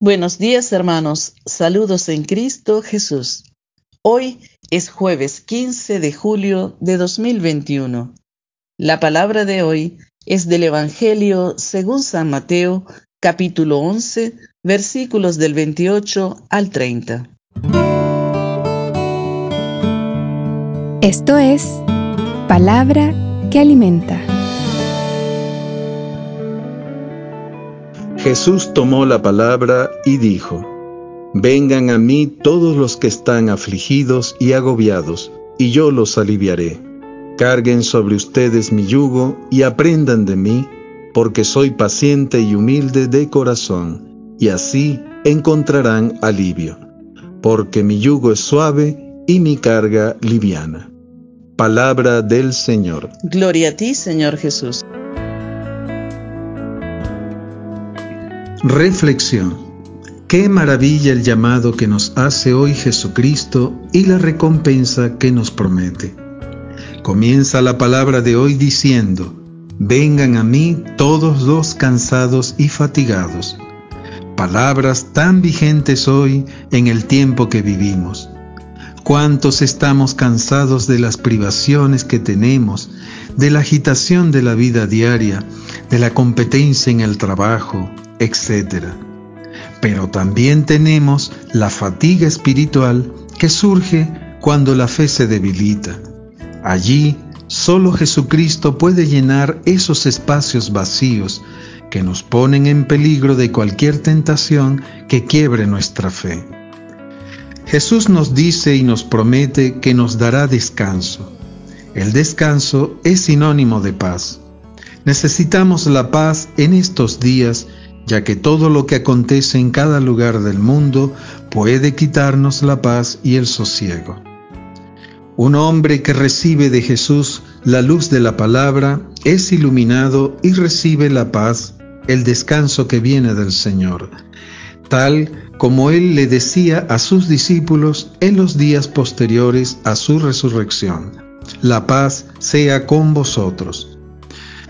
Buenos días hermanos, saludos en Cristo Jesús. Hoy es jueves 15 de julio de 2021. La palabra de hoy es del Evangelio según San Mateo, capítulo 11, versículos del 28 al 30. Esto es palabra que alimenta. Jesús tomó la palabra y dijo, Vengan a mí todos los que están afligidos y agobiados, y yo los aliviaré. Carguen sobre ustedes mi yugo y aprendan de mí, porque soy paciente y humilde de corazón, y así encontrarán alivio, porque mi yugo es suave y mi carga liviana. Palabra del Señor. Gloria a ti, Señor Jesús. Reflexión. Qué maravilla el llamado que nos hace hoy Jesucristo y la recompensa que nos promete. Comienza la palabra de hoy diciendo, vengan a mí todos los cansados y fatigados. Palabras tan vigentes hoy en el tiempo que vivimos. ¿Cuántos estamos cansados de las privaciones que tenemos, de la agitación de la vida diaria, de la competencia en el trabajo, etc. Pero también tenemos la fatiga espiritual que surge cuando la fe se debilita. Allí solo Jesucristo puede llenar esos espacios vacíos que nos ponen en peligro de cualquier tentación que quiebre nuestra fe. Jesús nos dice y nos promete que nos dará descanso. El descanso es sinónimo de paz. Necesitamos la paz en estos días ya que todo lo que acontece en cada lugar del mundo puede quitarnos la paz y el sosiego. Un hombre que recibe de Jesús la luz de la palabra es iluminado y recibe la paz, el descanso que viene del Señor, tal como él le decía a sus discípulos en los días posteriores a su resurrección. La paz sea con vosotros.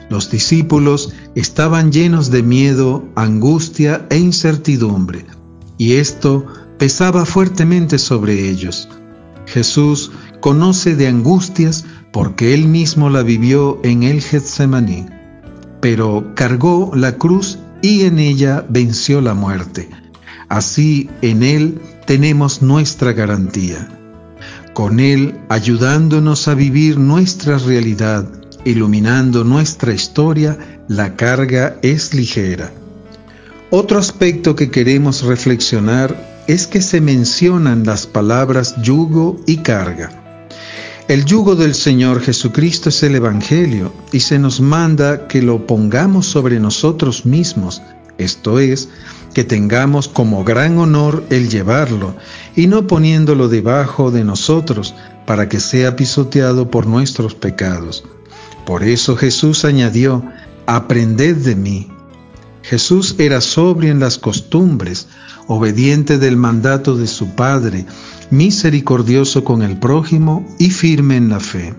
Los discípulos estaban llenos de miedo, angustia e incertidumbre, y esto pesaba fuertemente sobre ellos. Jesús conoce de angustias porque él mismo la vivió en el Getsemaní, pero cargó la cruz y en ella venció la muerte. Así en él tenemos nuestra garantía. Con él ayudándonos a vivir nuestra realidad iluminando nuestra historia, la carga es ligera. Otro aspecto que queremos reflexionar es que se mencionan las palabras yugo y carga. El yugo del Señor Jesucristo es el Evangelio y se nos manda que lo pongamos sobre nosotros mismos, esto es, que tengamos como gran honor el llevarlo y no poniéndolo debajo de nosotros para que sea pisoteado por nuestros pecados. Por eso Jesús añadió, aprended de mí. Jesús era sobrio en las costumbres, obediente del mandato de su Padre, misericordioso con el prójimo y firme en la fe.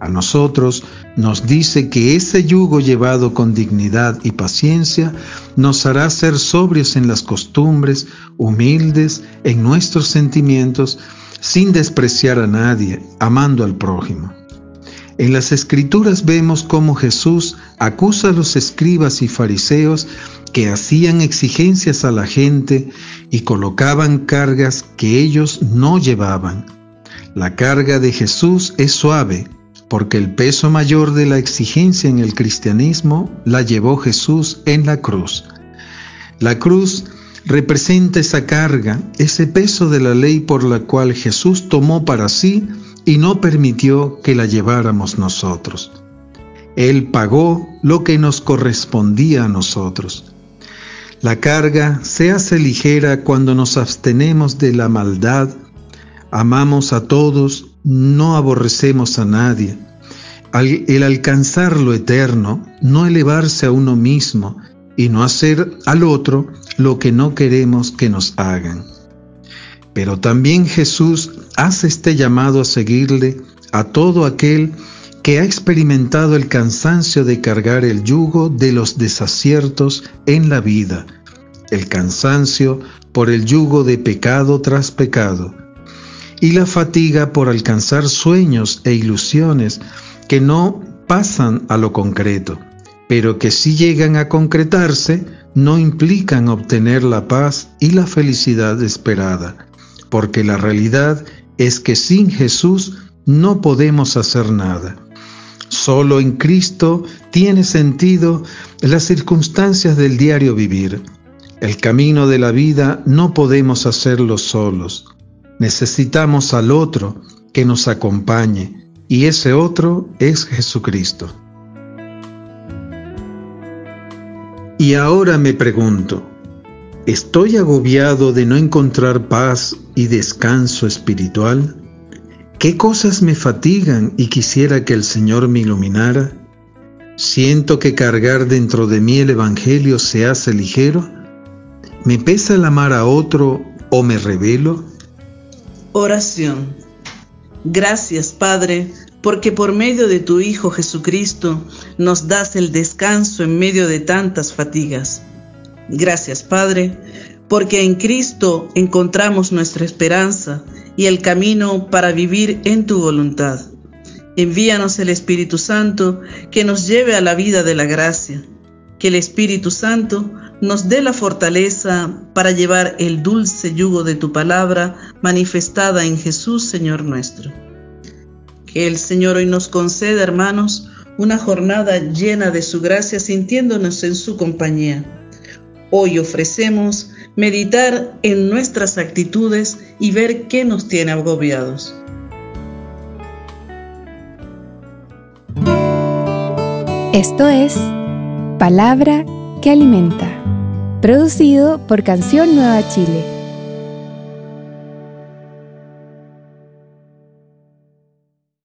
A nosotros nos dice que ese yugo llevado con dignidad y paciencia nos hará ser sobrios en las costumbres, humildes en nuestros sentimientos, sin despreciar a nadie, amando al prójimo. En las escrituras vemos cómo Jesús acusa a los escribas y fariseos que hacían exigencias a la gente y colocaban cargas que ellos no llevaban. La carga de Jesús es suave, porque el peso mayor de la exigencia en el cristianismo la llevó Jesús en la cruz. La cruz representa esa carga, ese peso de la ley por la cual Jesús tomó para sí y no permitió que la lleváramos nosotros. Él pagó lo que nos correspondía a nosotros. La carga se hace ligera cuando nos abstenemos de la maldad, amamos a todos, no aborrecemos a nadie. El alcanzar lo eterno, no elevarse a uno mismo y no hacer al otro lo que no queremos que nos hagan. Pero también Jesús hace este llamado a seguirle a todo aquel que ha experimentado el cansancio de cargar el yugo de los desaciertos en la vida el cansancio por el yugo de pecado tras pecado, y la fatiga por alcanzar sueños e ilusiones que no pasan a lo concreto, pero que si llegan a concretarse, no implican obtener la paz y la felicidad esperada, porque la realidad es que sin Jesús no podemos hacer nada. Solo en Cristo tiene sentido las circunstancias del diario vivir. El camino de la vida no podemos hacerlo solos. Necesitamos al otro que nos acompañe, y ese otro es Jesucristo. Y ahora me pregunto, ¿estoy agobiado de no encontrar paz y descanso espiritual? ¿Qué cosas me fatigan y quisiera que el Señor me iluminara? ¿Siento que cargar dentro de mí el Evangelio se hace ligero? ¿Me pesa el amar a otro o me revelo? Oración. Gracias, Padre, porque por medio de tu Hijo Jesucristo nos das el descanso en medio de tantas fatigas. Gracias, Padre, porque en Cristo encontramos nuestra esperanza y el camino para vivir en tu voluntad. Envíanos el Espíritu Santo que nos lleve a la vida de la gracia. Que el Espíritu Santo nos dé la fortaleza para llevar el dulce yugo de tu palabra manifestada en Jesús, Señor nuestro. Que el Señor hoy nos conceda, hermanos, una jornada llena de su gracia sintiéndonos en su compañía. Hoy ofrecemos meditar en nuestras actitudes y ver qué nos tiene agobiados. Esto es Palabra que Alimenta, producido por Canción Nueva Chile